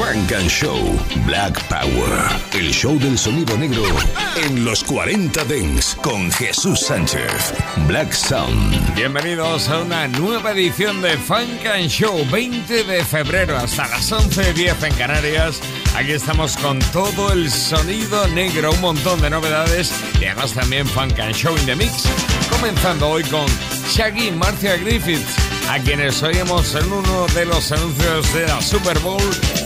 Funk and Show Black Power. El show del sonido negro en los 40 Dents con Jesús Sánchez. Black Sound. Bienvenidos a una nueva edición de Funk and Show 20 de febrero hasta las 11.10 en Canarias. Aquí estamos con todo el sonido negro, un montón de novedades y además también Funk and Show in the Mix. Comenzando hoy con Shaggy Marcia Griffiths, a quienes oímos en uno de los anuncios de la Super Bowl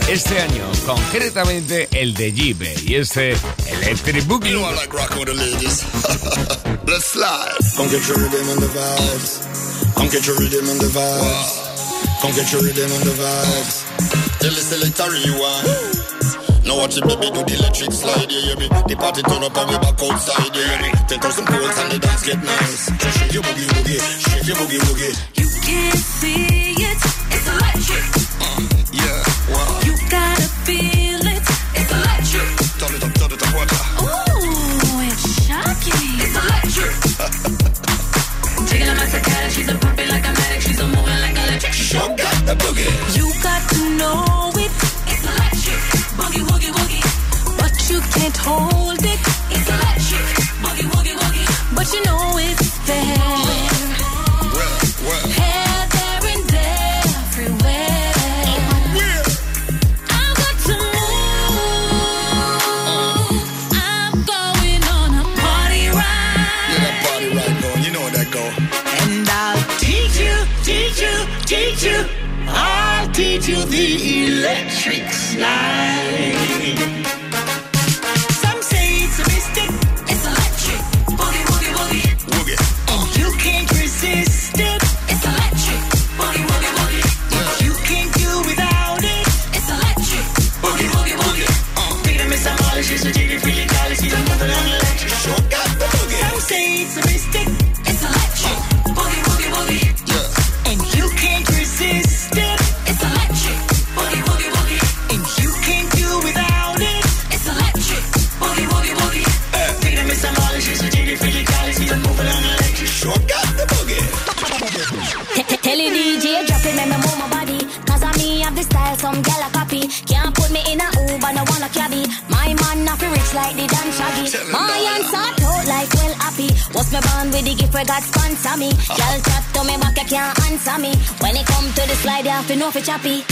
este año, concretamente el de Jive y este Electric Boogie. You know I like rocking with the ladies. Let's slide. Come get your rhythm and the vibes. Come get your rhythm and the vibes. Come get your rhythm and the vibes. Tell the selector you want. Now watch it, baby, do the electric slide, yeah, yeah, baby. The party turn up and we back outside, yeah, yeah. 10,000 poles and the dance get nice. Just shake your boogie, boogie, shake your boogie, boogie. You can't see it, it's electric. Uh, yeah, wow. You gotta feel it, it's electric. Turn it up, turn it up, water. Ooh, it's shocking. It's electric. Jiggling like a cat, she's a puppy like a medic, she's a moving like electric. Show got the boogie. You got to know can't hold it, it's electric. Choppy.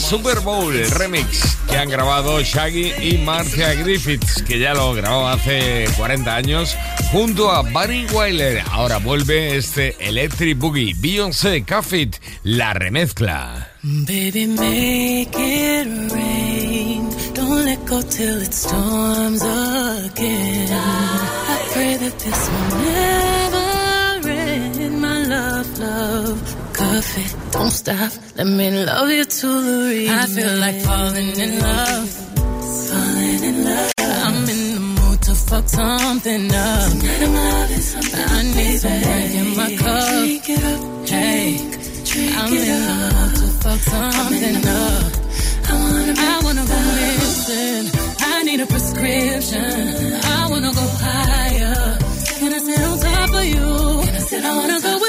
Super Bowl remix que han grabado Shaggy y Marcia Griffiths, que ya lo grabó hace 40 años, junto a Barry Wyler. Ahora vuelve este Electric Boogie. Beyoncé, Cuffit, la remezcla. Baby, make it rain. Don't let go till it storms again. I pray that this will never end. My love, love. Cuff it, don't stop. Let me love you to the remix. I feel like falling in love. Falling in love. I'm in the mood to fuck something up. Tonight I'm loving something. I need some drink in my cup. Drink it up. Hey, I'm in love to fuck something up. I wanna, I wanna go missing. I need a prescription. I wanna go higher. Can I sit on top of you? Can I sit I wanna go where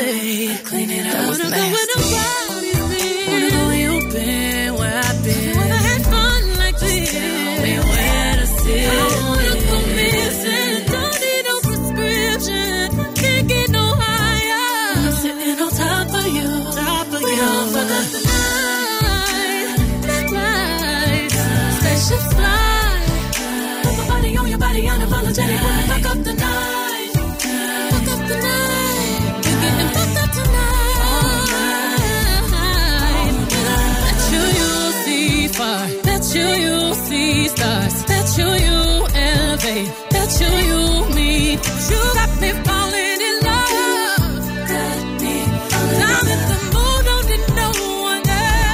Nasty. Clean it up. I wanna go where nobody's been. Wanna know where you've been, where I've been. Fun like this. Tell me where to sit. I wanna go missing. Don't need no prescription. Can't get no higher. I'm sitting on top of you. Top of we you. All fuck up the night. Black lights. Spaceships fly. Put my body on your body, unapologetic. Elevate. Bet you you meet. You got me falling in love. Got me the mood, don't need no one else.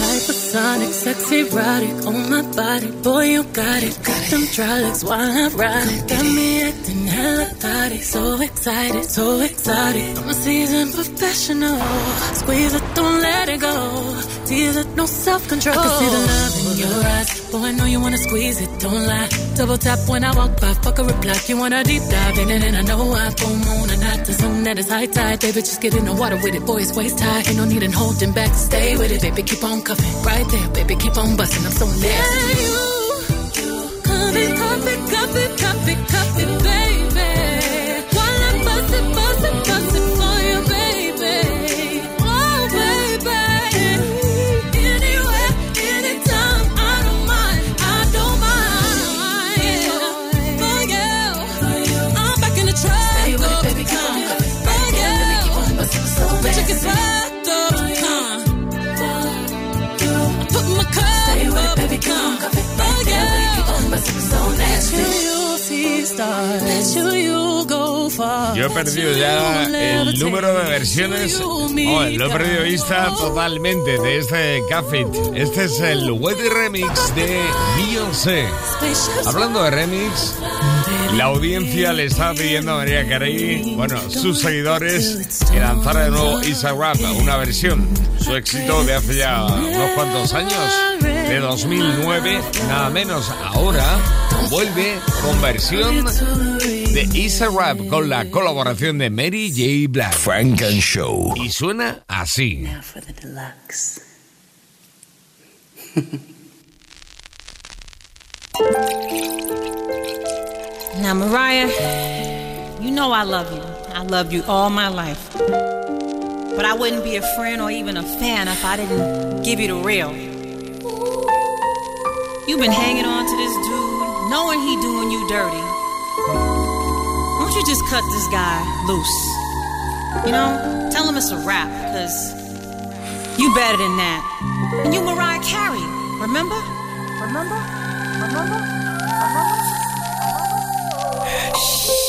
Hypersonic, sexy, erotic on my body. Boy, you got it. Got them legs while I ride it. Got me acting hella thotty. So excited, so excited. I'm a seasoned professional. Squeeze it, don't let it go. Tease it, no self control. I can see the oh. love in your eyes. Boy, I know you wanna squeeze it, don't lie. Double tap when I walk by, fuck a reply. You wanna deep dive in it, and I know I full moon and not the zone that is high tide. Baby, just get in the water with it, boy, it's waist high. Ain't no need in holding back, stay with it, baby, keep on cuffing. Right there, baby, keep on busting, I'm so nasty. Yeah, you, you, come and cuff it, cuff it, cuff it, cuff it, baby. Yo he perdido ya el número de versiones. Oh, lo he perdido vista totalmente de este Cafit. Este es el Wetty Remix de Beyoncé. Hablando de remix, la audiencia le está pidiendo a María Carey, bueno, sus seguidores, que lanzara de nuevo Isa Rap, una versión. Su éxito de hace ya unos cuantos años, de 2009, nada menos. Ahora vuelve con versión de Isa Rap con la colaboración de Mary J. Black. Frank and Show. Y suena así. for the deluxe. Now, Mariah, you know I love you. I loved you all my life. But I wouldn't be a friend or even a fan if I didn't give you the real. You've been hanging on to this dude, knowing he doing you dirty. Why don't you just cut this guy loose? You know, tell him it's a wrap, because you better than that. And you Mariah Carey, remember? Remember? Remember? Shit.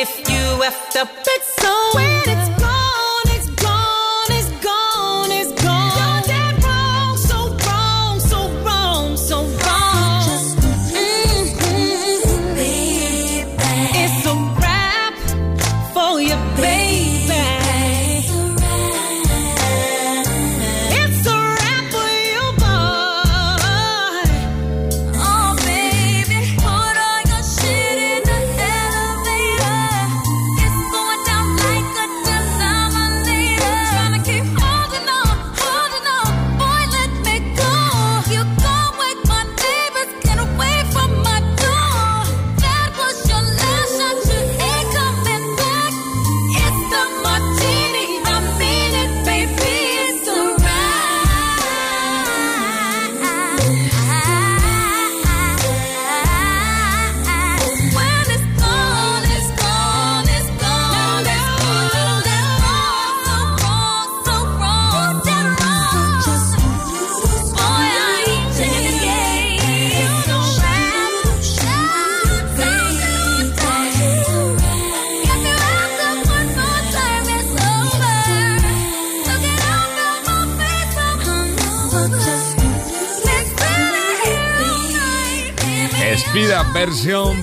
If you effed up, it's so when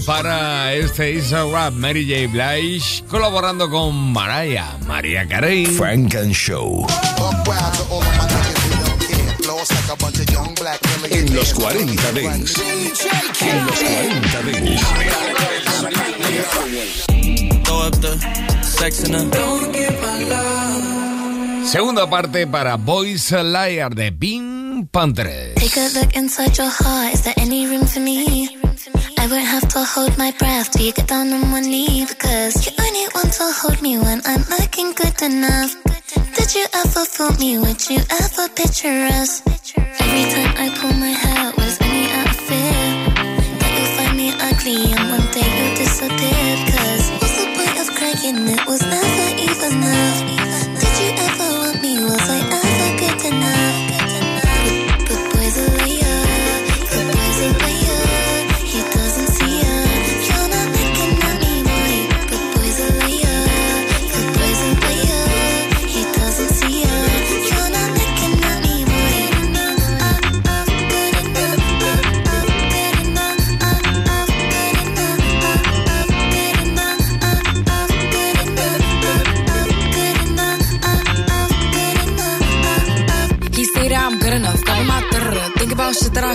para este Isa Rap Mary J. Blige colaborando con Mariah, María Carey. Frank and Show. En los 40 Dents. En los 40 Dents. Segunda parte para Boys a Liar de Pink Panthers. Take a look inside your heart. Is there any room for me? I won't have to hold my breath till you get down on one knee because you only want to hold me when I'm looking good enough. Did you ever fool me? Would you ever picture us? Every time I pull my hair, was only out of fear that you'll find me ugly and one day you'll disappear. Cause what's the point of crying? It was never even enough.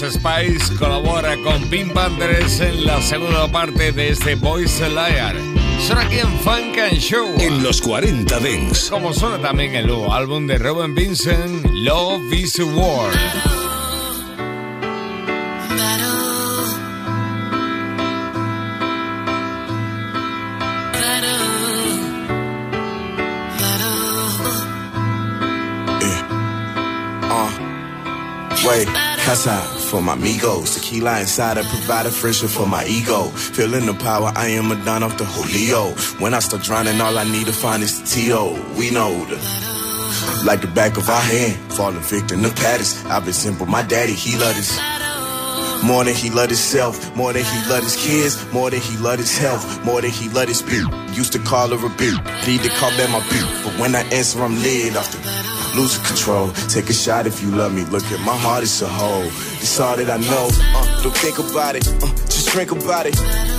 Spice colabora con Pink Panthers en la segunda parte de este a Liar. Son aquí en Funk and Show. En los 40 Dents. Como suena también el nuevo álbum de Robin Vincent, Love is a War. Casa for my amigos. Tequila inside, I provide a friendship for my ego. Feeling the power, I am a don off the Julio. When I start drowning, all I need to find is the T.O. We know the like the back of our hand. Falling victim to patterns. I've been simple, my daddy, he love this. More than he loved himself, more than he loved his kids, more than he loved his health, more than he loved his spirit. Used to call her a bitch, need to call back my bitch. But when I answer, I'm lit off the losing control. Take a shot if you love me. Look at my heart, it's a hole. It's all that I know. Uh, don't think about it, uh, just drink about it.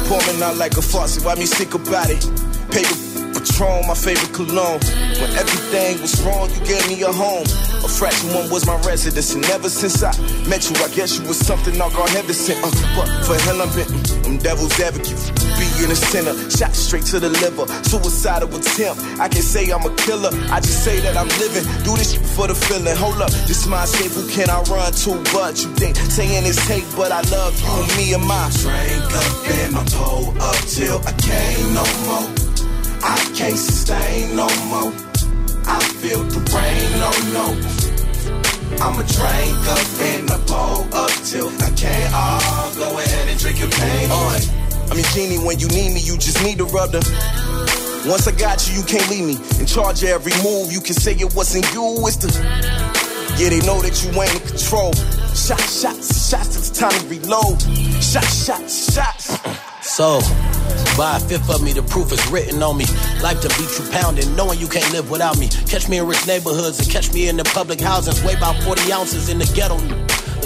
Pouring out like a faucet, why me sick about it? Paper Patron, my favorite cologne. When everything was wrong, you gave me a home. A fraction one was my residence, and ever since I met you, I guess you was something all God heaven sent. Uh, but for hell, I'm been I'm devil's advocate. Being the center, shot straight to the liver. Suicidal attempt. I can say I'm a killer. I just say that I'm living. Do this for the feeling. Hold up, this my escape. Who can I run to? But you think saying it's hate, but I love you and me and my. Drink up and I'm pulled up till I can't no more. I can't sustain no more. I feel the rain, no, no. I'ma drink up in the bowl up till I can't. Oh, go ahead and drink your pain away. Genie, when you need me, you just need to rub the. Once I got you, you can't leave me. In charge of every move, you can say it wasn't you, it's the. Yeah, they know that you ain't in control. Shots, shots, shots, it's time to reload. Shots, shots, shots. So, Buy a fifth of me, the proof is written on me. Like to beat you pounding, knowing you can't live without me. Catch me in rich neighborhoods and catch me in the public housings. Weigh about 40 ounces in the ghetto.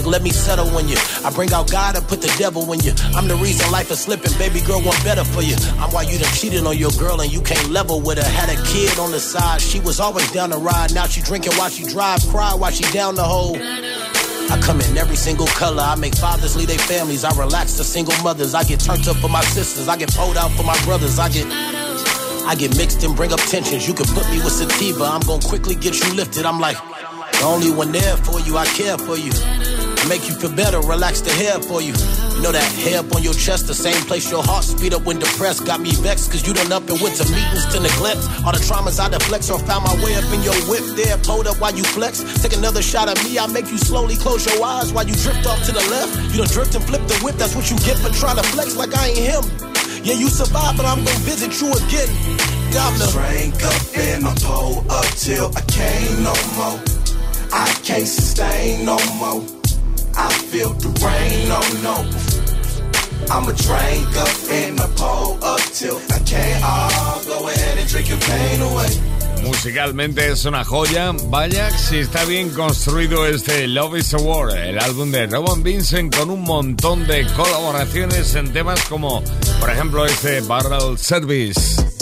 Let me settle when you. I bring out God and put the devil in you. I'm the reason life is slipping. Baby girl want better for you. I'm why you done cheated on your girl and you can't level with her. Had a kid on the side. She was always down the ride. Now she drinking while she drive. Cry while she down the hole. I come in every single color. I make fathers lead their families. I relax the single mothers. I get turned up for my sisters. I get pulled out for my brothers. I get. I get mixed and bring up tensions. You can put me with sativa. I'm gonna quickly get you lifted. I'm like, the only one there for you. I care for you. Make you feel better, relax the hair for you. You know that hair up on your chest, the same place your heart speed up when depressed. Got me vexed, cause you done up and went to meetings to neglect. All the traumas I deflect, or found my way up in your whip there, pulled up while you flex. Take another shot at me, I make you slowly close your eyes while you drift off to the left. You done drift and flip the whip, that's what you get for trying to flex like I ain't him. Yeah, you survived, but I'm gonna visit you again. I'm the Drink up and I pull up till I can't no more. I can't sustain no more. I feel the rain, no, no. I'ma drink up and I pull up till I can't. Oh, go ahead and drink your pain away. Musicalmente es una joya. Vaya si está bien construido este Love is a War, el álbum de Robin Vincent con un montón de colaboraciones en temas como, por ejemplo, este Barrel Service.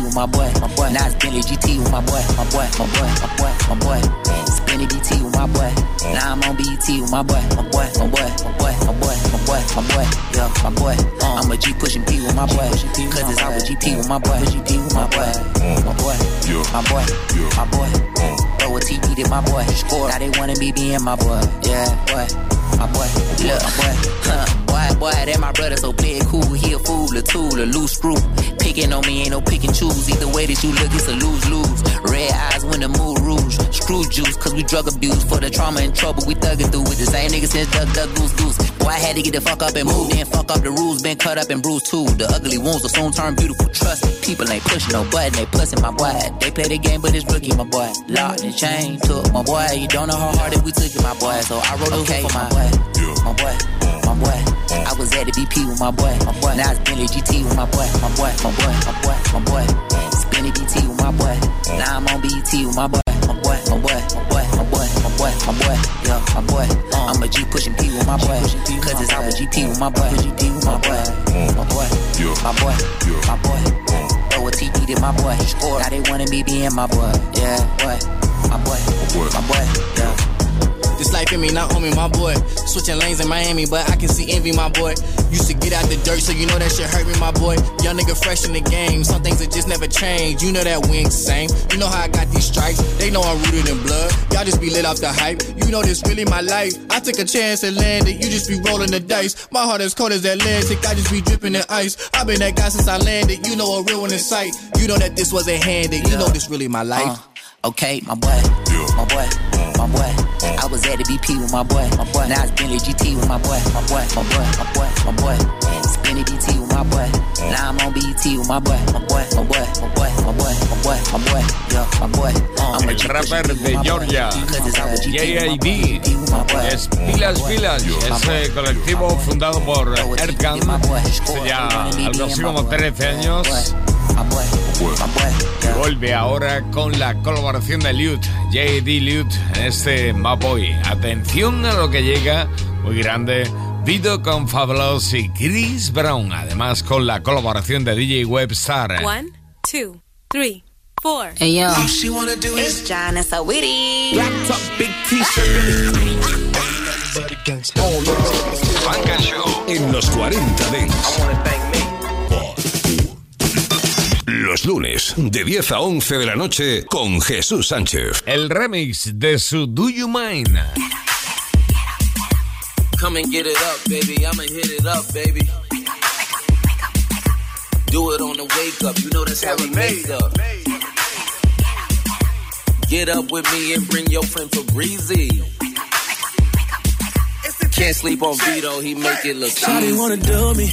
With my boy, my boy. Now it's Bentley GT with my boy, my boy, my boy, my boy, my boy. Spinny BT with my boy. Now I'm on BET with my boy, my boy, my boy, my boy, my boy, my boy, my boy. Yeah, my boy. I'm a G pushing P with my boy. Cause it's all with GP with my boy. GP with my boy. My boy. My boy. My boy. Throw a TP to my boy. Now they wanna be being my boy. Yeah, boy. My boy. Look, my boy. Huh boy, that my brother, so play it cool. He a fool, a tool, a loose screw. Picking on me ain't no pick and choose. Either way that you look, it's a lose lose. Red eyes when the mood rouge. Screw juice, cause we drug abuse. For the trauma and trouble, we thuggin' through with the same niggas since duck, duck, goose, goose. Boy, I had to get the fuck up and move. Then fuck up the rules, been cut up and bruised too. The ugly wounds will soon turn beautiful. Trust me, people ain't pushing no button, they pussing my boy. They play the game, but it's rookie, my boy. Locked and chain, took my boy. You don't know how hard that we took it, my boy. So I wrote okay, for my boy. My boy, boy. I was at the BP with my boy, my boy. Now it's Bentley GT with my boy, my boy, my boy, my boy, my boy. Spinny BT with my boy. Now I'm on BET with my boy, my boy, my boy, my boy, my boy, my boy, my boy, yeah, my boy. I'm a G pushing P with my boy, cause it's all a GP with my boy, GP with my boy, my boy, my boy, my boy. Throw a TP to my boy. Now they wanna be being my boy, yeah, My boy, my boy, my boy, yeah. This life in me, not on me, my boy. Switching lanes in Miami, but I can see envy, my boy. Used to get out the dirt, so you know that shit hurt me, my boy. Young nigga fresh in the game, some things that just never change. You know that we ain't the same. You know how I got these stripes, they know I'm rooted in blood. Y'all just be lit off the hype. You know this really my life. I took a chance and landed, you just be rolling the dice. My heart as cold as Atlantic, I just be dripping in ice. i been that guy since I landed, you know a real one in sight. You know that this wasn't handed, you know this really my life. Uh. Okay, my boy, my boy, my boy. I was at the BP with my boy, my boy. Now it's Bentley GT with my boy, my boy, my boy, my boy, my boy. Spinny BT with my boy. Now I'm on BET with my boy, my boy, my boy, my boy, my boy, my boy, my boy, yeah, my boy. I'm El rapper de Georgia, JID, es Pilas Pilas, ese colectivo fundado por Erkan, hace ya algo así como 13 años. Y vuelve ahora con la colaboración de Lute, JD Lute, en este Mapoy. Atención a lo que llega, muy grande. Vito con Fabulous y Chris Brown, además con la colaboración de DJ Webstar. One, two, three, four. Hey yo, All she wanna do is it's John and so witty. Black top, big t-shirt. Funk and Show en los 40 Dents. Los lunes, de 10 a 11 de la noche, con Jesús Sánchez. El remix de su Do You Mind. Come and get it up, baby. I'ma hit it up, baby. Do it on the wake up. You know that's how we make up. Get up with me and bring your friend for breezy. Can't sleep on Vito, he make it look Shawty easy. wanna do me.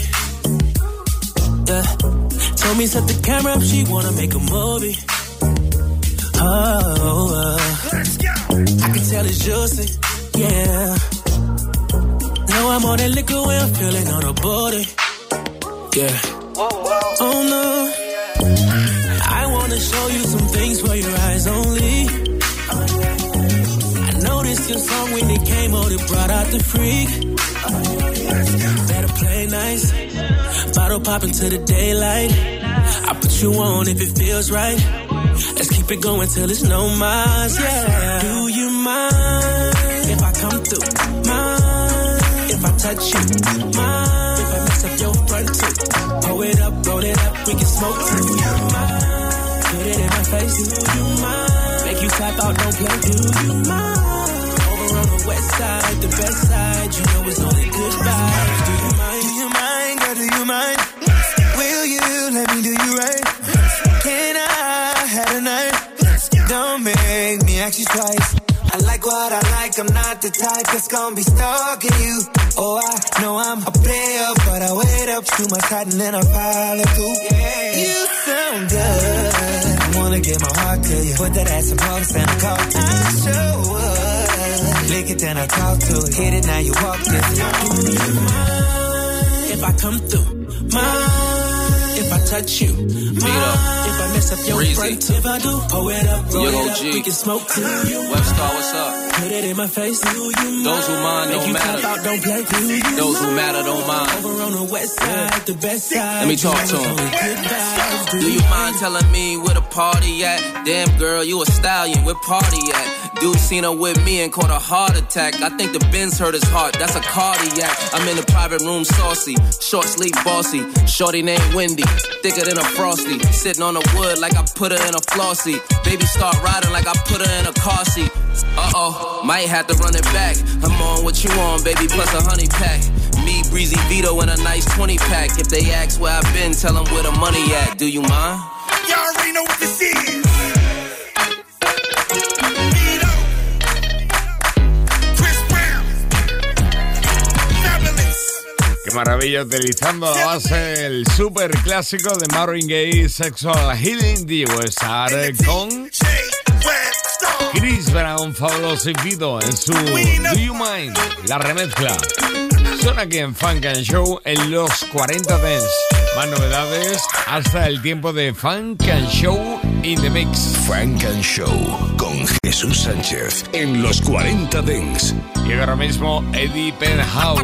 Yeah. Told me set the camera up, she wanna make a movie. Oh, uh. I can tell it's juicy. Yeah. Know I'm on that liquor when I'm feeling on a booty. Yeah. Oh no. I wanna show you some things for your eyes only. I noticed your song when it came on, it brought out the freak. Better play nice. Bottle pop into the daylight. I put you on if it feels right. Let's keep it going till it's no miles. Yeah. Do you mind if I come through? Mind if I touch you? Mind if I mess up your front tooth? Pull it up, roll it up, we can smoke too. Do you mind? Put it in my face. Do you mind? Make you clap out, don't play. Do you mind? Over on the west side, the best side. You know it's only good vibes. Do you girl? Do you mind? Will you let me do you right? Can I have a night? Don't make me ask you twice. I like what I like, I'm not the type that's gonna be stalking you. Oh, I know I'm a player, but I wait up too much hot and then I follow through. You sound good. I wanna get my heart to you. Put that ass in pulse and I call to you. I sure would. Lick it, then I talk to it. Hit it, now you walk this. You if I come through? I touch you? Mind if I mess up your Breezy. front? If I do, pull it up, roll Young it up, we can smoke too. Webstar, what's up? Put it in my face. Those who mind don't matter. out, don't play. Those who matter don't mind. Over on the west side, the best side. Let me talk to him. Do you mind telling me where the party at? Damn girl, you a stallion, where party at? Dude seen her with me and caught a heart attack. I think the Benz hurt his heart, that's a cardiac. I'm in the private room saucy, short sleep bossy. Shorty named Wendy, thicker than a frosty. Sitting on the wood like I put her in a flossy. Baby start riding like I put her in a car seat. Uh oh, might have to run it back. I'm on what you on, baby, plus a honey pack. Me, Breezy Vedo, and a nice 20 pack. If they ask where I've been, tell them where the money at. Do you mind? Y'all already know what this is. Qué maravilla utilizando la base el super clásico de Marvin Gaye Sexual Healing de Westar con Chris Brown, fabuloso y en su Do You Mind, la remezcla. Son aquí en Funk and Show en los 40 Dance. Más novedades hasta el tiempo de Funk and Show in the Mix. Funk and Show con Jesús Sánchez en los 40 Dents. Llega ahora mismo Eddie Penthouse.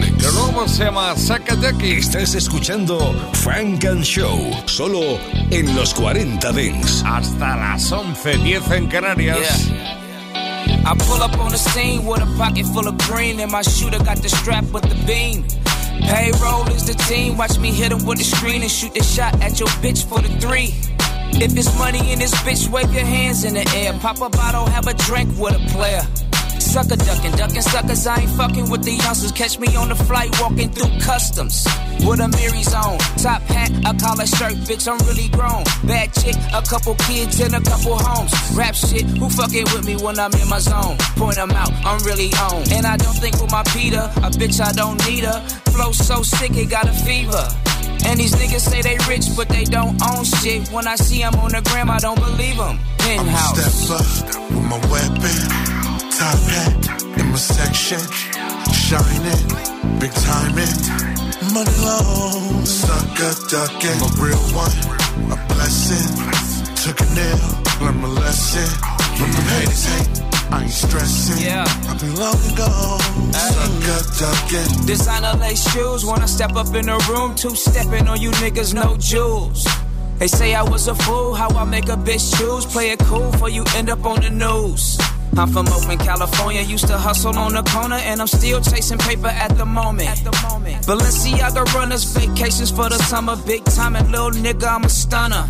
El nuevo se llama Sakataki. Estás escuchando Funk and Show solo en los 40 Dents. Hasta las 11.10 en Canarias. I pull up on the scene with a pocket full of green, and my shooter got the strap with the beam. Payroll is the team, watch me hit him with the screen and shoot the shot at your bitch for the three. If it's money in this bitch, wave your hands in the air. Pop a bottle, have a drink with a player. Sucker ducking, ducking suckers. I ain't fucking with the youngsters. Catch me on the flight walking through customs with a Mary's on. Top hat, a collar shirt, bitch, I'm really grown. Bad chick, a couple kids and a couple homes. Rap shit, who fucking with me when I'm in my zone? Point them out, I'm really on. And I don't think with my Peter, a bitch, I don't need her. Flow so sick, it got a fever. And these niggas say they rich, but they don't own shit. When I see them on the gram, I don't believe them. Penthouse. I'm step up with my weapon, top hat in my section, shining, big timing, money long, sucker ducking, a real one, a blessing. Took a nail, learned my lesson. From the haters hate. I ain't stressing. Yeah. I've been long ago. Sucker ducking. Designer lace shoes when I step up in the room. Two stepping on you niggas, no jewels. They say I was a fool, how I make a bitch choose. Play it cool for you end up on the news. I'm from Oakland, California. Used to hustle on the corner, and I'm still chasing paper at the moment. At the moment. Balenciaga runners, vacations for the summer. Big time and little nigga, I'm a stunner.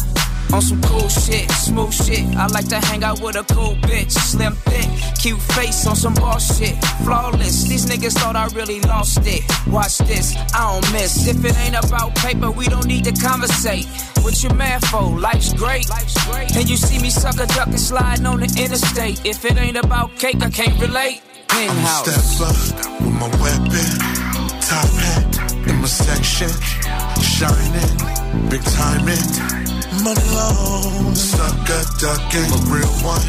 On some cool shit, smooth shit. I like to hang out with a cool bitch. Slim thick, cute face on some boss shit. Flawless, these niggas thought I really lost it. Watch this, I don't miss. If it ain't about paper, we don't need to conversate. What you mad for? Life's great. Life's great. And you see me sucker ducking sliding on the interstate. If it ain't about cake, I can't relate. Penthouse. I'm step up with my weapon, top hat in my section, shining, big timing money long. Sucker ducking, a real one,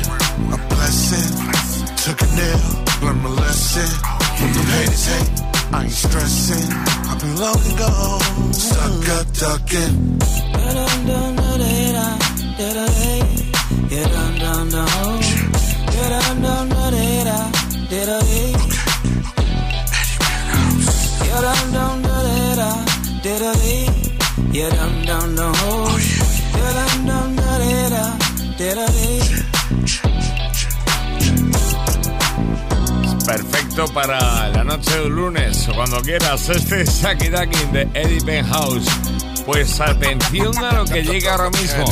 a blessing. Took a nail, learned my lesson. From the haters hate, I ain't stressing. I've been long ago. Sucker ducking. Yeah, dum dum dum Yeah, dum dum dum. Perfecto para la noche de lunes o cuando quieras. Este es Saki de Eddie Penhouse. Pues atención a lo que llega ahora mismo.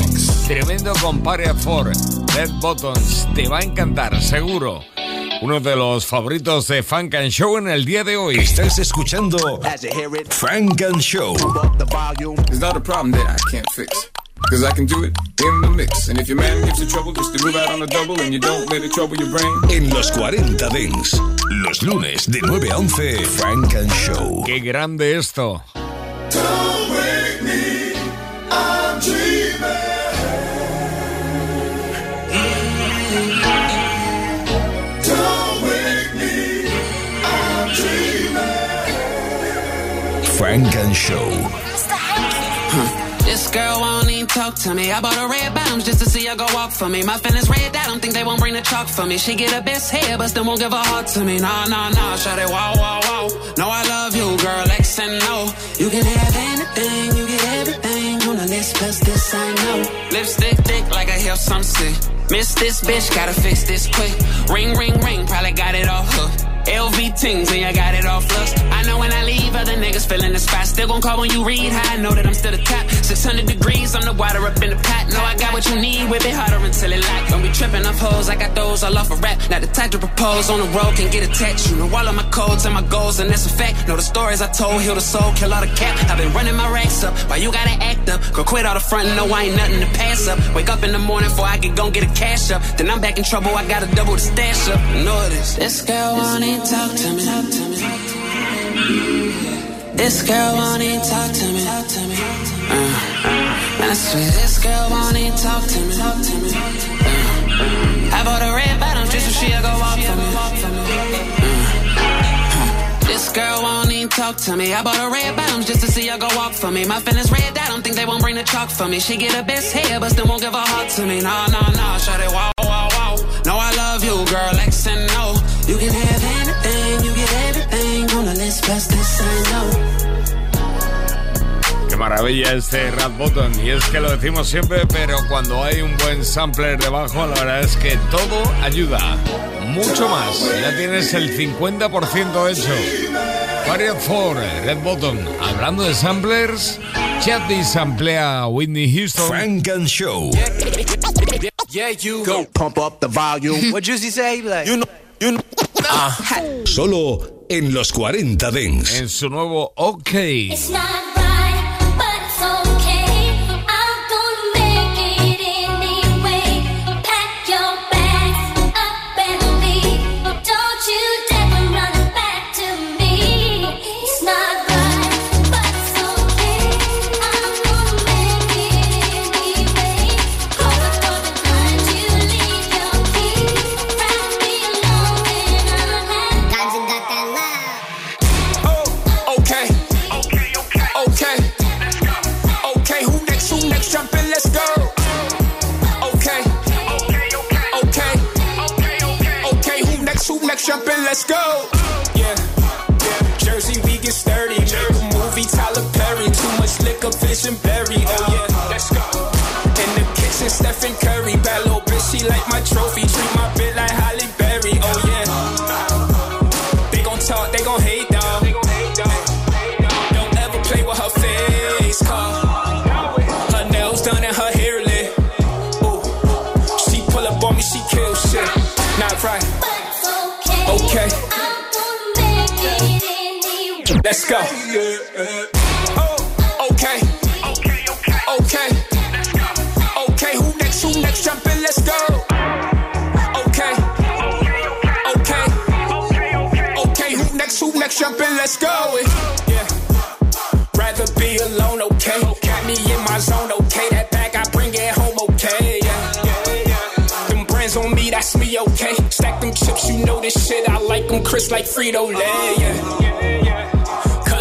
Tremendo compare for Red Buttons. Te va a encantar, seguro. Uno de los favoritos de Funk and Show en el día de hoy. Estás escuchando Funk and Show. It's not a problem that I can't fix. Cause I can do it in the mix. And if your man gives you trouble, just to move out on a double and you don't let it trouble your brain. En los 40 Dings, los lunes de 9 a 11, Frank and Show. Qué grande esto. Don't wake me, I'm dreaming. Frank and Show. Girl won't even talk to me. I bought her red bottoms just to see her go walk for me. My feelings red, I don't think they won't bring the chalk for me. She get her best hair, but still won't give her heart to me. Nah, nah, nah, shut it, wow, wow, wow. No, I love you, girl, X and no. You can have anything, you get everything on the list, plus this I know. Lipstick thick like I hear some sick. Miss this bitch, gotta fix this quick. Ring, ring, ring, probably got it all hook. LV tings and I got it all lust. I know when I leave, other niggas feeling the spot. Still gon' call when you read high. I know that I'm still the top. 600 degrees, I'm the water up in the pot. Know I got what you need, whip it harder until it lock. Don't be tripping off hoes, I got those all off a rap. Not the type to propose on the road, can get attached. You know all of my codes and my goals, and that's a fact. Know the stories I told, heal the soul, kill all the cap. I've been running my racks up, why you gotta act up? Go quit all the front, no, I ain't nothing to pass up. Wake up in the morning before I can go get a cash up. Then I'm back in trouble, I gotta double the stash up. Know it is. This girl won't even talk to me. This girl won't even talk to me. Uh, man, I swear this girl won't even talk to me. Uh, I bought a red bottom just so she'll go walk for me. Uh, this girl won't even talk to me. I bought her red bottoms just to see her go walk for me. My feelings red, I don't think they won't bring the chalk for me. She get her best hair, but still won't give her heart to me. Nah, no, no, shut maravilla este Rap Button. Y es que lo decimos siempre, pero cuando hay un buen sampler debajo, la verdad es que todo ayuda. Mucho más. Ya tienes el 50% hecho. Variant 4, Red Button. Hablando de samplers, Chatty samplea a Whitney Houston. Frank and Show. Yeah, you go pump up the volume. what Juicy say? Like, you know, you know. Solo en los 40 Dents. En su nuevo OK. It's not let's go. Yeah. yeah. Jersey, we get sturdy. Make a movie, Tyler Perry. Too much liquor, fish and berry. Oh yeah, let's go. In the kitchen, Stephen Curry. Bad little bitch, she like my trophy. Let's go. Oh, okay. Okay. Okay, who next? Who next? Jump in, let's go. Okay. Okay. Okay, who next? Who next? Jump in, let's go. Yeah. Rather be alone, okay. Got me in my zone, okay. That bag, I bring it home, okay. Yeah. Yeah. Them brands on me, that's me, okay. Stack them chips, you know this shit. I like them crisp like Frito Lay, yeah. Yeah, yeah.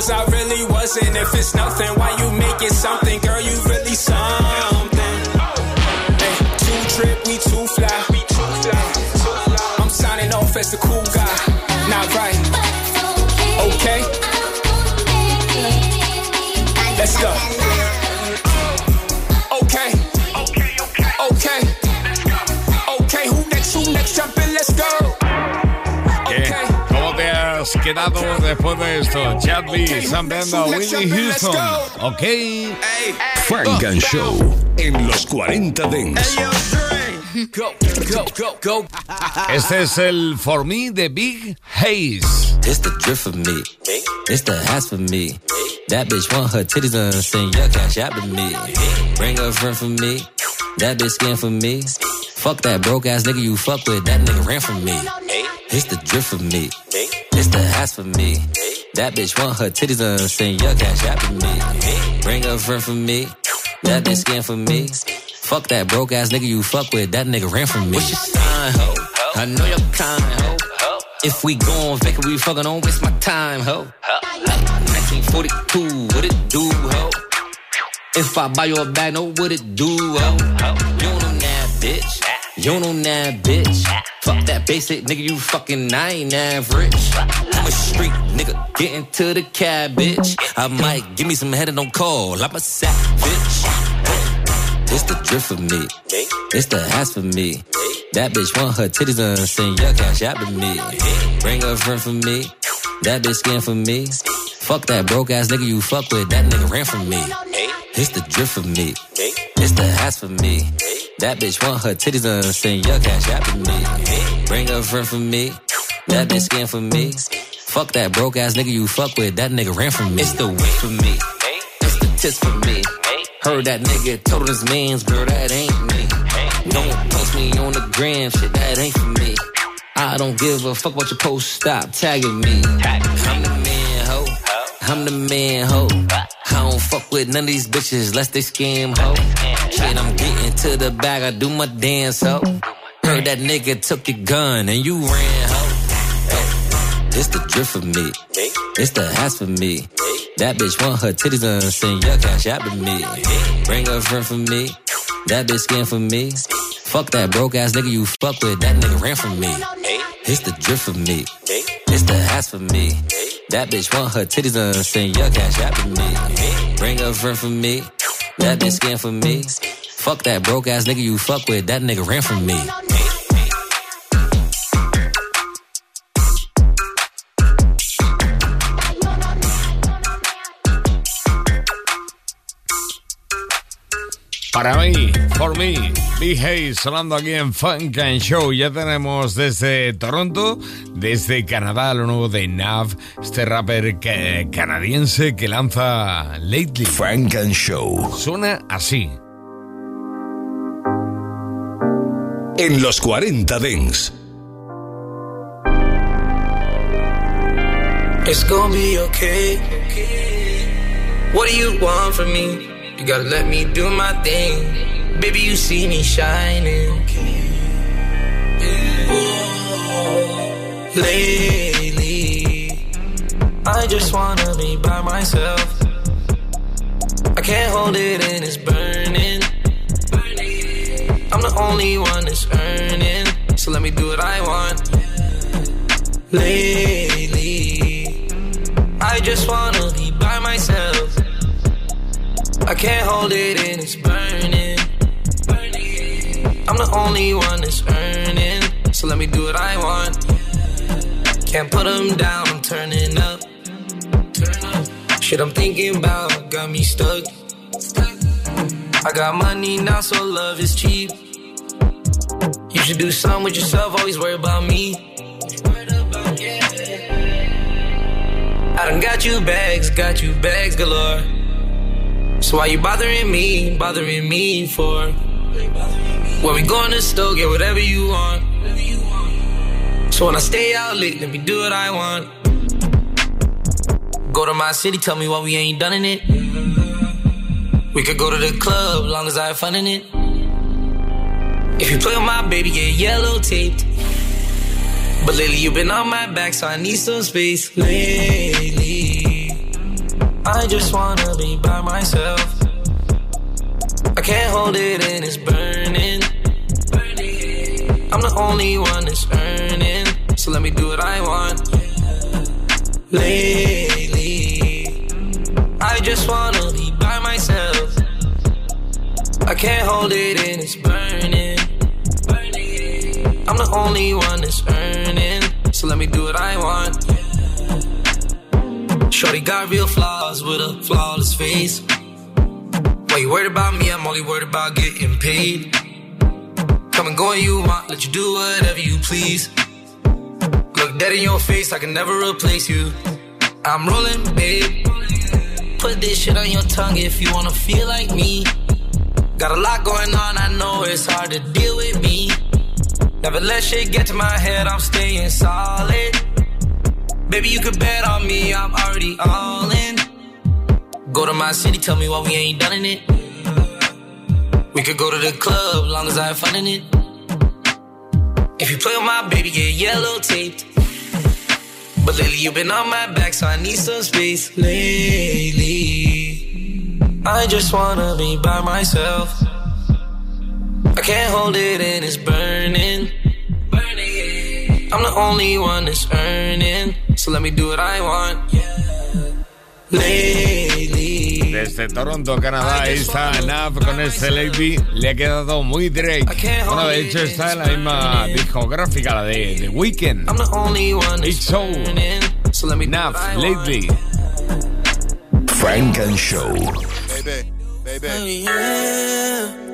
Cause I really wasn't. If it's nothing, why you make it something? Girl, you really something. Hey, two trip, we too fly. I'm signing off as the cool guy. Not right. Okay. Let's go. Has quedado después de esto? Chad B, sampleando a Whitney Houston. Ok. Funk and Show en los 40 Dance. Go, go, go, go. Este es el For Me de Big Haze. It's the drift for me. It's the ass for me. That bitch want her titties on sing your cash out to me. Bring a friend for me. That bitch skin for me. Fuck that broke ass nigga you fuck with. That nigga ran from me. It's the drift for me. It's the ass for me. That bitch want her titties on sing your cash out to me. Bring a friend for me. That bitch skin for me. Fuck that broke ass nigga you fuck with. That nigga ran from me. What's your sign, ho? I know you're kind, ho. If we go on vacay, we fucking don't waste my time, ho. 1942, what it do, ho? If I buy you a bag, know what it do, ho? You don't know that, bitch. You don't know that, bitch. Fuck that basic nigga, you fucking I ain't average. I'm a street nigga, get into the cab, bitch. I might give me some head and don't call. I'm a savage. It's the drift for me. It's the ass for me. That bitch want her titties on, send your cash out to me. Bring a friend for me. That bitch skin for me. Fuck that broke ass nigga you fuck with. That nigga ran from me. It's the drift for me. It's the ass for me. That bitch want her titties on, send your cash out to me. Bring a friend for me. That bitch skin for me. Fuck that broke ass nigga you fuck with. That nigga ran from me. It's the whip for me. It's the tits for me. Heard that nigga told his mans, girl, that ain't me. Don't post me on the gram, shit, that ain't for me. I don't give a fuck what your post, stop tagging me. I'm the man, ho. I'm the man, ho. I don't fuck with none of these bitches, lest they scam, ho. Shit, I'm to the back, I do my dance, ho. Heard that nigga took your gun and you ran, ho. It's the drift for me. It's the ass for me. That bitch want her titties on, send your cash out to me. Bring a friend for me. That bitch skin for me. Fuck that broke ass nigga you fuck with. That nigga ran from me. It's the drift for me. It's the ass for me. That bitch want her titties on, send your cash out to me. Bring a friend for me. That bitch skin for me. Fuck that broke ass nigga you fuck with. That nigga ran from me. Para mí, for me, Hayes sonando aquí en Funk and Show. Ya tenemos desde Toronto, desde Canadá, lo nuevo de Nav, este rapper canadiense que lanza Lately. Funk and Show. Suena así. En los 40 Dance. It's gonna be okay. What do you want from me? You gotta let me do my thing. Baby, you see me shining. Lately, I just wanna be by myself. I can't hold it and it's burning. I'm the only one that's earning, so let me do what I want. Lately, I just wanna be by myself. I can't hold it and it's burning. I'm the only one that's earning, so let me do what I want. Can't put them down, I'm turning up. Shit I'm thinking about got me stuck. I got money now, so love is cheap. Should do something with yourself, always worry about me. I done got you bags, got you bags galore. So why you bothering me, bothering me for? When we go in the store, get whatever you want. So when I stay out late, let me do what I want. Go to my city, tell me why we ain't done in it. We could go to the club, long as I have fun in it. If you play with my baby, get yellow taped. But lately you've been on my back, so I need some space. Lately, I just wanna be by myself. I can't hold it and it's burning. I'm the only one that's earning, so let me do what I want. Lately, I just wanna be by myself. I can't hold it and it's burning. I'm the only one that's earning, so let me do what I want. Shorty got real flaws with a flawless face. Why you worried about me? I'm only worried about getting paid. Come and go when you want, let you do whatever you please. Look dead in your face, I can never replace you. I'm rolling, babe. Put this shit on your tongue if you wanna feel like me. Got a lot going on, I know it's hard to deal with me. Never let shit get to my head, I'm staying solid. Baby, you can bet on me, I'm already all in. Go to my city, tell me why we ain't done in it. We could go to the club, long as I have fun in it. If you play with my baby, get yellow taped. But lately you've been on my back, so I need some space. Lately, I just wanna be by myself. I can't hold it and it's burning. I'm the only one that's earning, so let me do what I want. Lately. Desde Toronto, Canadá, ahí está Nav con este Lady. Le ha quedado muy Drake. Bueno, de hecho está en la misma discográfica, la de The Weeknd. It's so. Nav, Lately. Funk and Show. Baby, baby.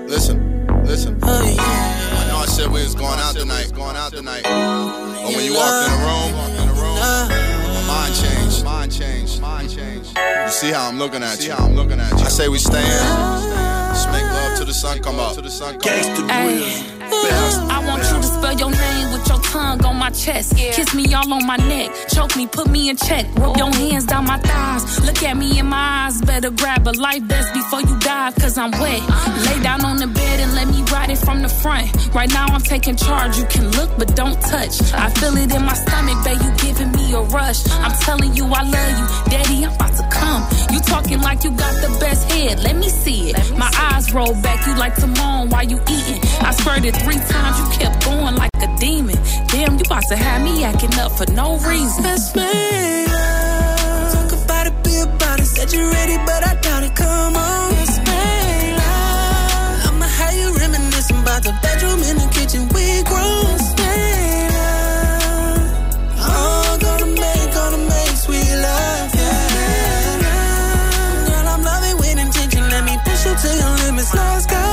Listen, listen. Oh, I know I said we was going out tonight, going out tonight. But when you walked in the room, in the room, my mind changed, mind changed, mind changed. You see how I'm looking at you. See how I'm looking at you. I say we. Just make love till the sun come up. Till the sun come up. I want you to spell your name with your tongue on my chest. Kiss me all on my neck. Choke me, put me in check. Rub your hands down my thighs. Look at me in my eyes. Better grab a life vest before you dive, cause I'm wet. Uh-huh. Lay down on the bed and let me ride it from the front. Right now I'm taking charge. You can look, but don't touch. I feel it in my stomach, babe. You giving me a rush. I'm uh-huh. telling you I love you. Daddy, I'm about to come. You talking like you got the best head. Let me see it. My eyes roll back. You like to moan while you eating. I spurted three times. You kept going like a demon. Damn, you about to have me acting up for no reason. Best man, talk about it, be about it. Said you ready, but I doubt it. Come on, Yeah. Girl, I'm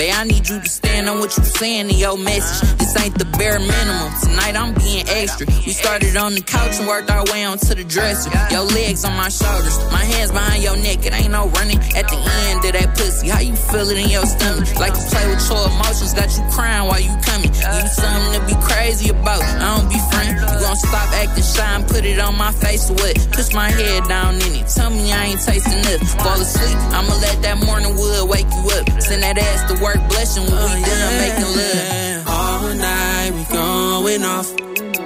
Babe, I need you to stand on what you're saying in your message. This ain't the bare minimum. Tonight I'm being extra. We started on the couch and worked our way onto the dresser. Your legs on my shoulders, my hands behind your neck. It ain't no running at the end of that pussy. How you feel it in your stomach? Like to play with your emotions, got you crying while you coming. You something to be crazy about. I don't be friend. You gon' stop acting shy and put it on my face or what? Push my head down in it. Tell me I ain't tasting it. Fall asleep, I'ma let that morning wood wake you up. Send that ass to work, blessing when we oh, done making love. All night we going off.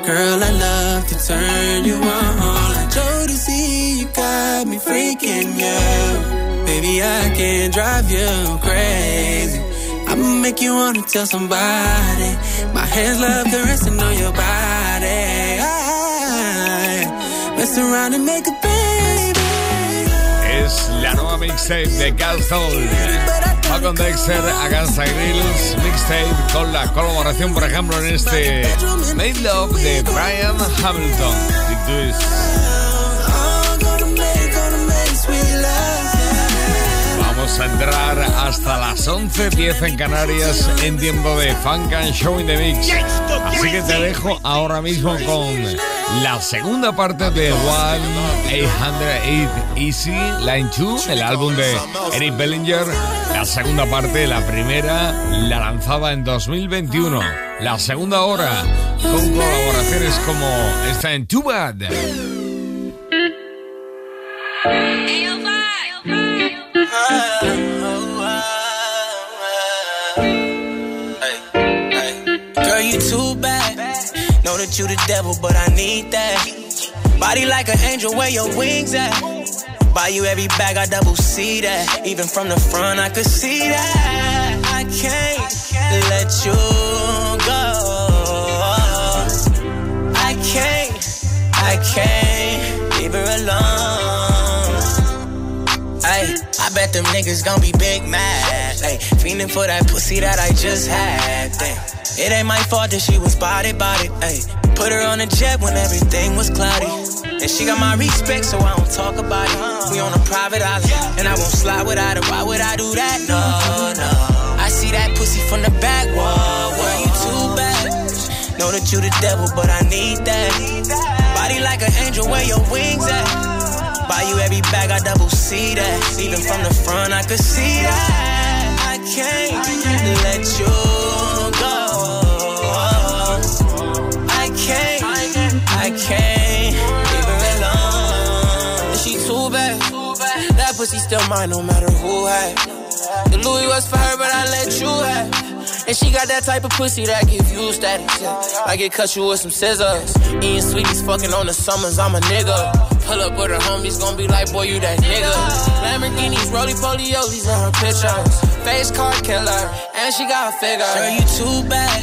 Girl, I love to turn you on. Like Jodeci, you got me freaking out. Baby, I can drive you crazy. I'ma make you wanna tell somebody. My hands love caressing on your body. I mess around and make a baby. Es la nueva mixtape de Gasol. Con Dexter, the Grills, mixtape con la colaboración, por ejemplo, en este Made Love de Brian Hamilton. Vamos a entrar hasta las 11.10 en Canarias en tiempo de Funk and Show in the Mix. Así que te dejo ahora mismo con la segunda parte de One 808 Easy Line 2, el álbum de Eric Bellinger. La segunda parte, la primera, la lanzaba en 2021. La segunda hora, con colaboraciones como esta en Too Bad. Know that you the devil, but I need that. Body like an angel, where your wings at? Buy you every bag, I double see that. Even from the front, I could see that. I can't let you go. I can't, I can't leave her alone. Ay, I bet them niggas gon' be big mad. Ay, feeling for that pussy that I just had. Damn. It ain't my fault that she was body body. Ay, put her on a jet when everything was cloudy. And she got my respect, so I don't talk about it. We on a private island, and I won't slide without her. Why would I do that? No, no. I see that pussy from the back wall. Were you too bad? Know that you the devil, but I need that. Body like an angel, where your wings at? Buy you every bag, I double see that. Even from the front, I could see that. I can't let you Still mine, no matter who had. The Louis was for her, but I let you have. And she got that type of pussy that give you status. Yeah. Like it cut you with some scissors. Eating sweeties, fucking on the summers, I'm a nigga. Pull up with her homies, gon' be like, boy, you that nigga. Lamborghinis, roly polios, in her pictures. Face card killer, and she got a figure. Girl, you too bad.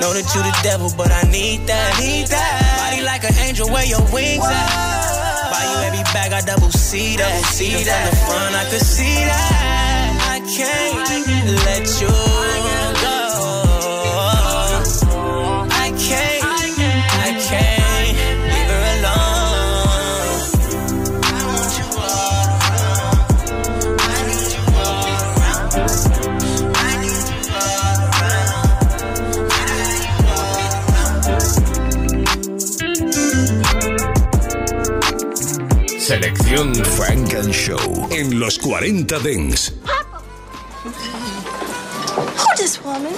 Know that you the devil, but I need that. Need that. Body like an angel, where your wings at? Bag, I double see that. See that. From the front, I could see that. I can't let you Selección Funk and Show en los 40 Dance. Who this woman?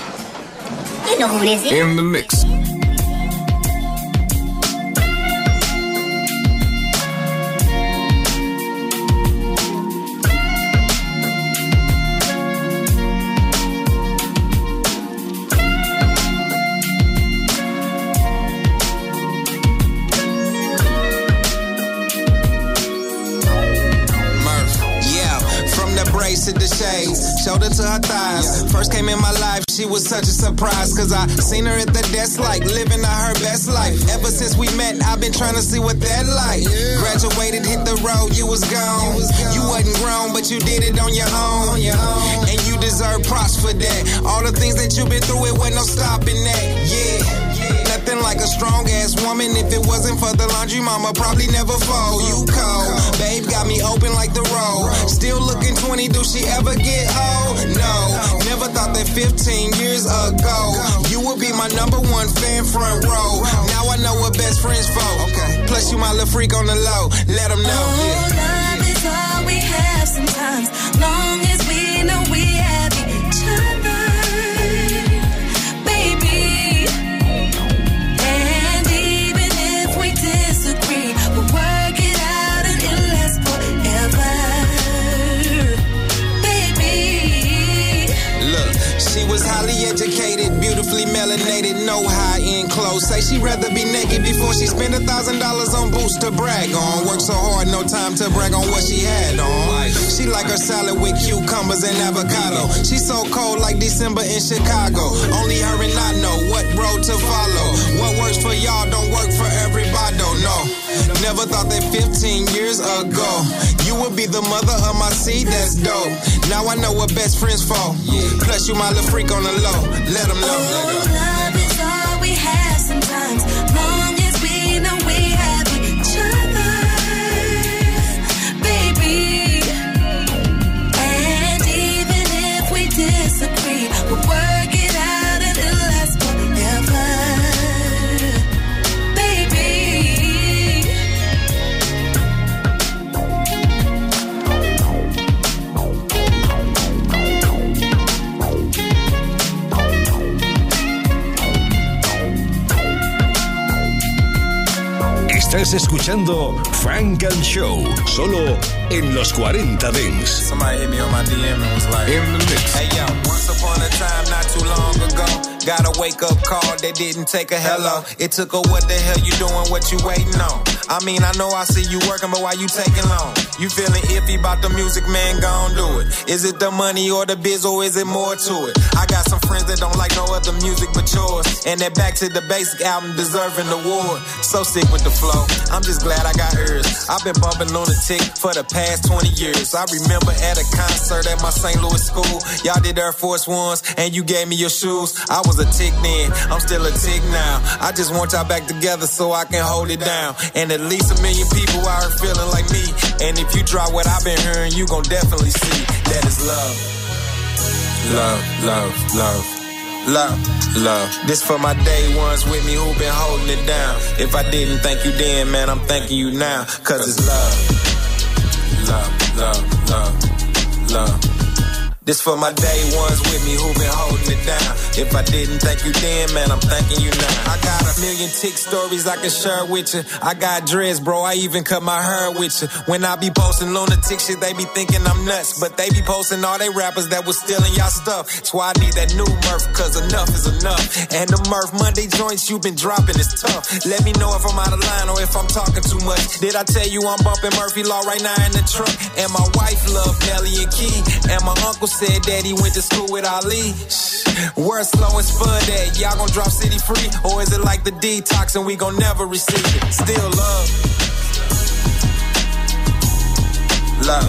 You know who this is. In the mix. Shoulder to her thighs. First came in my life, she was such a surprise. Cause I seen her at the desk, like living out her best life. Ever since we met, I've been trying to see what that like. Graduated, hit the road, you was gone. You wasn't grown, but you did it on your own. And you deserve props for that. All the things that you've been through, it wasn't no stopping that. Yeah. Nothing like like a strong ass woman. If it wasn't for the laundry, mama probably never fold. You cold, babe got me open like the road. Still looking 20, do she ever get old? No, never thought that 15 years ago you would be my number one fan front row. Now I know what best friends for. Okay. Plus you my little freak on the low. Let them know. Oh, yeah. love is all we have sometimes. Long educated, beautifully melanated, no high end clothes. Say she'd rather be naked before she spend a thousand dollars on boots to brag on. Work so hard, no time to brag on what she had on. She like her salad with cucumbers and avocado. She so cold like December in Chicago. Only her and I know what road to follow. What works for y'all don't work for everybody. Know. Never thought that 15 years ago you would be the mother of my seed. That's dope. Now I know what best friends for. Plus you my little freak on the low. Let them know. Oh, love is all we have sometimes. Estás escuchando Frank and Show, solo en los 40 Dents. Got a wake up call that didn't take a hello. It took a what the hell you doing, what you waiting on? I mean, I know I see you working, but why you taking long? You feeling iffy about the music, man, gon' do it. Is it the money or the biz or is it more to it? I got some friends that don't like no other music but yours. And that back to the basic album deserving the award. So sick with the flow. I'm just glad I got hers. I've been bumping lunatic for the past 20 years. I remember at a concert at my St. Louis school. Y'all did Air Force Ones and you gave me your shoes. I was a tick then, I'm still a tick now. I just want y'all back together so I can hold it down. And at least a million people here feeling like me. And if you drop what I've been hearing, you gon' definitely see that is love. Love, love, love. Love, love. This for my day ones with me who been holding it down. If I didn't thank you then, man, I'm thanking you now. Cause it's love. Love, love, love, love. This for my day ones with me who been holding it down. If I didn't thank you then, man, I'm thanking you now. I got a million tick stories I can share with you. I got dreads, bro. I even cut my hair with you. When I be posting lunatic shit, they be thinking I'm nuts. But they be posting all they rappers that was stealing y'all stuff. That's why I need that new Murph, cause enough is enough. And the Murph Monday joints you been dropping is tough. Let me know if I'm out of line or if I'm talking too much. Did I tell you I'm bumping Murphy Law right now in the truck? And my wife love Nelly and Key. And my uncle said that he went to school with Ali. Where slow and spud at? Y'all gon' drop city free? Or is it like the detox and we gon' never receive it? Still love. Love.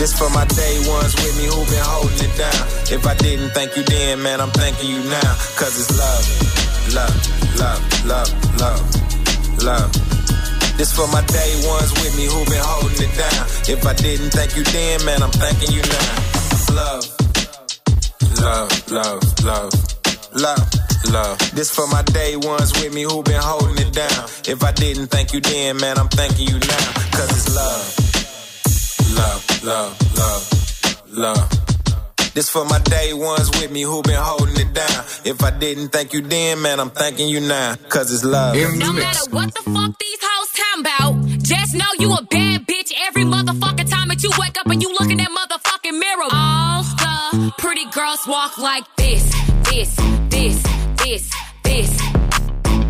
This for my day ones with me who been holding it down. If I didn't thank you then, man, I'm thanking you now. Cause it's love. Love, love, love, love, love. This for my day ones with me who been holding it down. If I didn't thank you then, man, I'm thanking you now. Love, love, love, love, love, love. This for my day ones with me who been holding it down. If I didn't thank you then, man, I'm thanking you now. Cause it's love, love, love, love, love. This for my day ones with me who been holding it down. If I didn't thank you then, man, I'm thanking you now. Cause it's love. No matter what the fuck these hoes talking about, just know you a bad bitch every motherfucking time that you wake up and you look in that motherfucking mirror. All the pretty girls walk like this, this, this, this, this.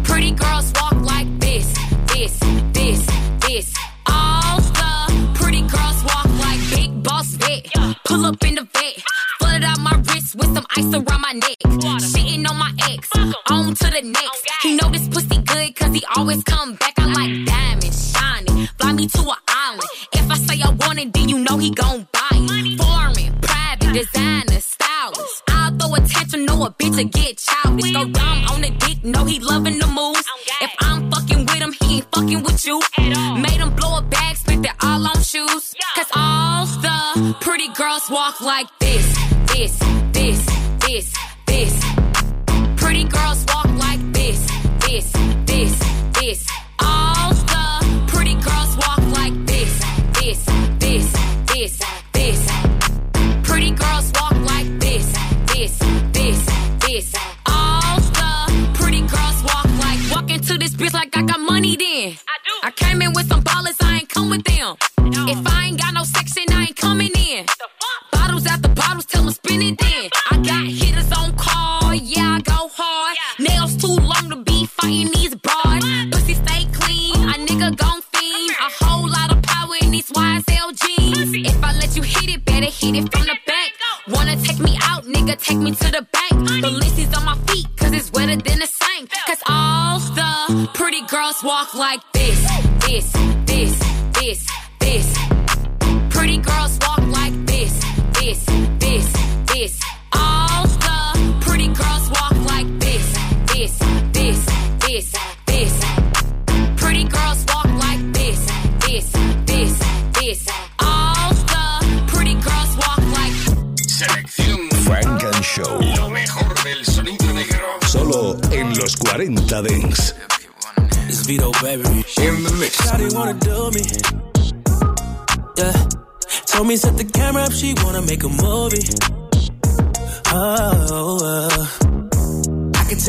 Pretty girls walk like this, this, this, this. All the pretty girls walk like big boss vet. Pull up in the vet, flooded out my wrist with some ice around my neck. Shitting on my ex, on to the next. Oh, he know this pussy good cause he always come back. I like diamonds, shining. Fly me to an island. Say I want it, then you know he gon' buy it. Foreign, private, designer, stylist. I'll throw attention, no a bitch to get childish. Go dumb on the dick, know he loving the moves. If I'm fucking with him, he ain't fucking with you. Made him blow a bag, spent it all on shoes. Cause all the pretty girls walk like this, this, this, this, this.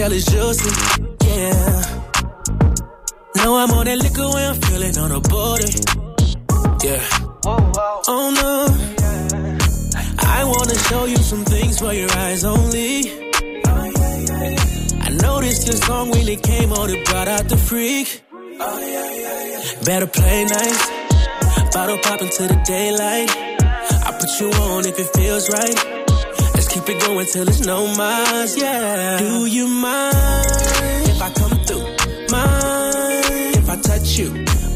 Tell it's juicy. Yeah. Know I'm on that liquor when I'm feeling on a body. Yeah. Oh no. I wanna show you some things for your eyes only. I noticed your song when it came on, it brought out the freak. Better play nice. Bottle pop into the daylight. I put you on if it feels right. Keep it going till it's no miles, yeah. Do you mind if I come through? Mind if I touch you?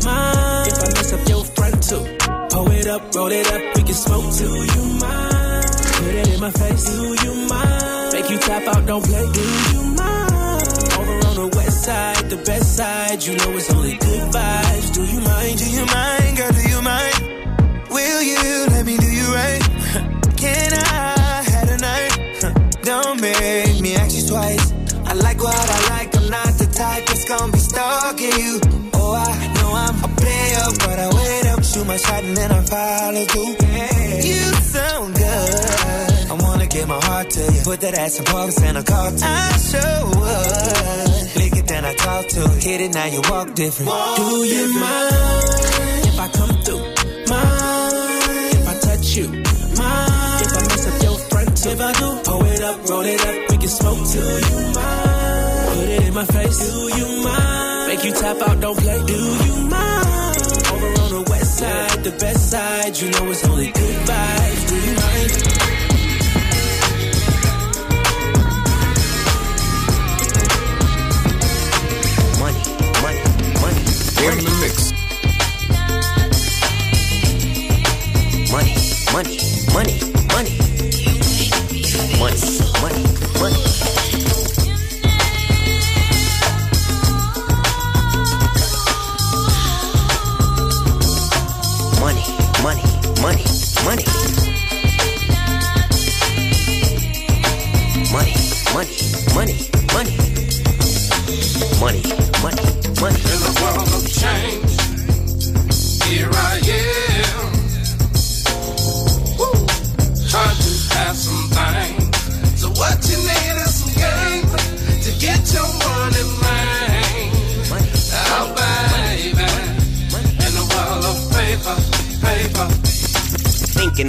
Mind if I mess up your front too? Pull it up, roll it up, we can smoke too. Do you mind? Put it in my face. Do you mind? Make you tap out, don't play. Do you mind? Over on the west side, the best side. You know it's only good vibes. Do you mind? Do you mind, girl? Do you mind? Will you let me do you right? Can I Make me ask you twice. I like what I like. I'm not the type that's gonna be stalking you. Oh, I know I'm a player, but I wait up, shoot my shot, and then I follow through. You sound good. I wanna give my heart to you. Put that ass in parks and a car to I sure would. Lick it, then I talk to it. Hit it, now you walk different. Do you mind if I come up, roll it up, we can smoke. Do you mind? Put it in my face. Do you mind? Make you tap out, don't play. Do you mind? Over on the west side, the best side, you know it's only good.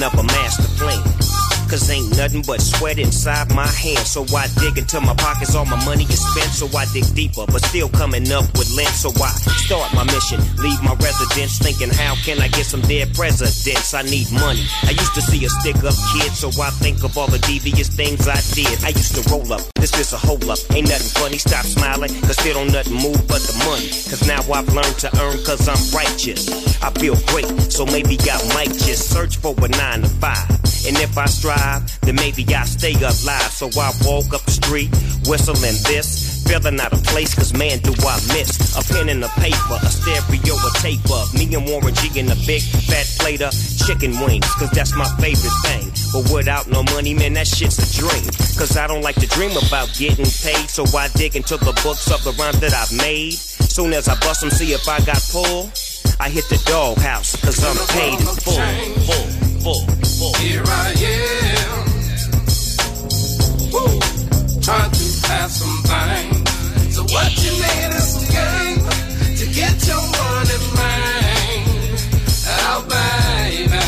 Of a plan. Cause ain't nothing but sweat inside my hands. So I dig into my pockets, all my money is spent. So I dig deeper, but still coming up with lint. So I start my mission, leave my residence, thinking how can I get some dead presidents? I need money. I used to see a stick up kid, so I think of all the devious things I did. I used to roll up, this is a hole up. Ain't nothing funny, stop smiling, cause still don't nothing move but the money. Cause now I've learned to earn cause I'm righteous. I feel great, so maybe I might just search for a nine to five. And if I strive, then maybe I stay alive. So I walk up the street, whistling this, feeling out of place, cause man, do I miss a pen and a paper, a stereo, a tape of me and Warren G in a big fat plate of chicken wings, cause that's my favorite thing. But without no money, man, that shit's a dream. Cause I don't like to dream about getting paid, so I dig into the books of the rhymes that I've made. Soon as I bust them, see if I got pull. I hit the doghouse, cause I'm paid in full, full, full, full. Here I am. Woo. Trying to have some things. So what you need is some game to get your money, man. Oh, baby.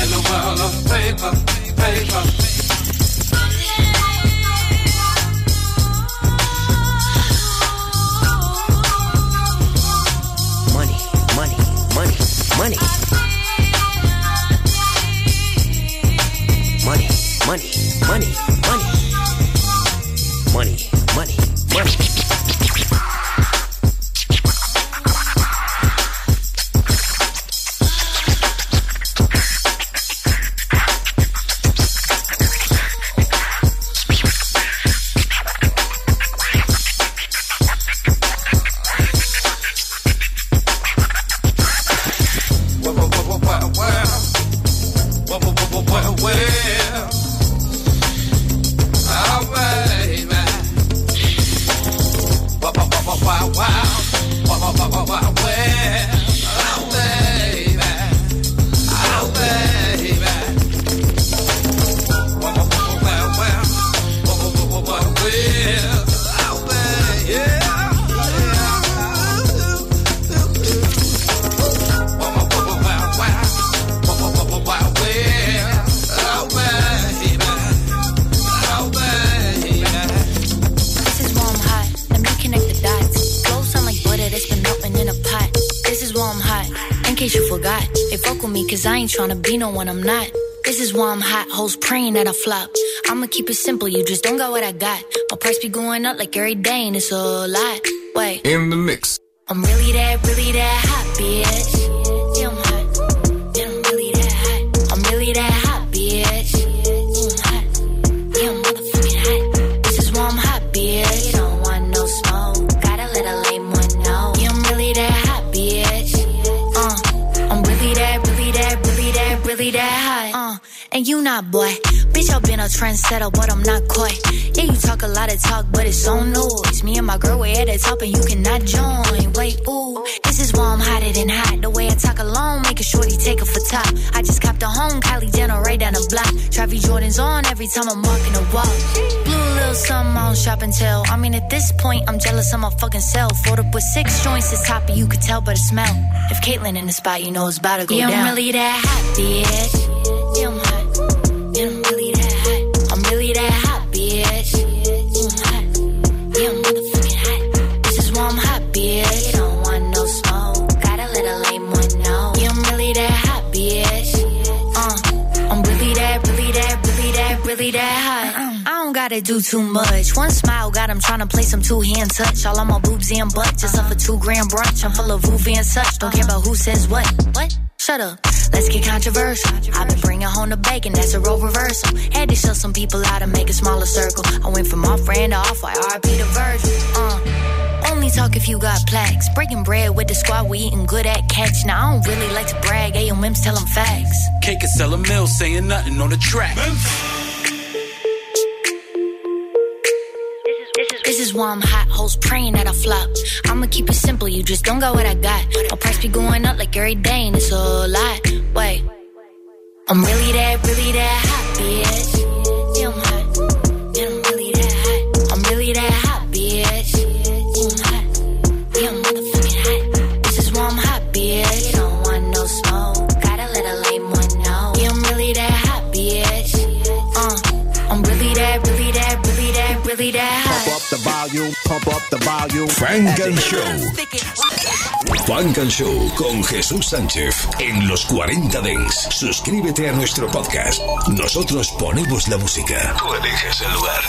In the world of paper, paper. Money, flop. I'ma keep it simple. You just don't got what I got. My price be going up like every day and it's a lot. Wait, In the mix. Top. I just copped a home, Kylie Jenner right down the block. Travis Jordan's on every time I'm walking a walk. Blue little something on shop and tell. I mean, at this point, I'm jealous of my fucking self. Fold up with six joints, it's toppy, you could tell by the smell. If Caitlyn in the spot, you know it's about to go Yeah, down. I'm really that hot, bitch. Yeah, I'm hot. Yeah, I'm really that hot. I'm really that hot, I don't gotta do too much. One smile got him trying to play some two hand touch. All on my boobs and butt, just up for two grand brunch. I'm full of voov and such. Don't care about who says what. What? Shut up. Let's get controversial. I've been bringing home the bacon, that's a role reversal. Had to show some people how to make a smaller circle. I went from off brand to off white, RP to Virgil. Uh, only talk if you got plaques. Breaking bread with the squad, we eating good at catch. Now I don't really like to brag. AOMs tell them facts. Cake and sell a mill, saying nothing on the track. This is why I'm hot, hoes praying that I flop. I'ma keep it simple, you just don't got what I got. My price be going up like every day, and it's a lot. Wait, I'm really that, really that hot, bitch. The volume, pump up the volume. Frank and Show. Frank and Show con Jesús Sánchez en los 40 Dents. Suscríbete a nuestro podcast. Nosotros ponemos la música. Tú eliges el lugar.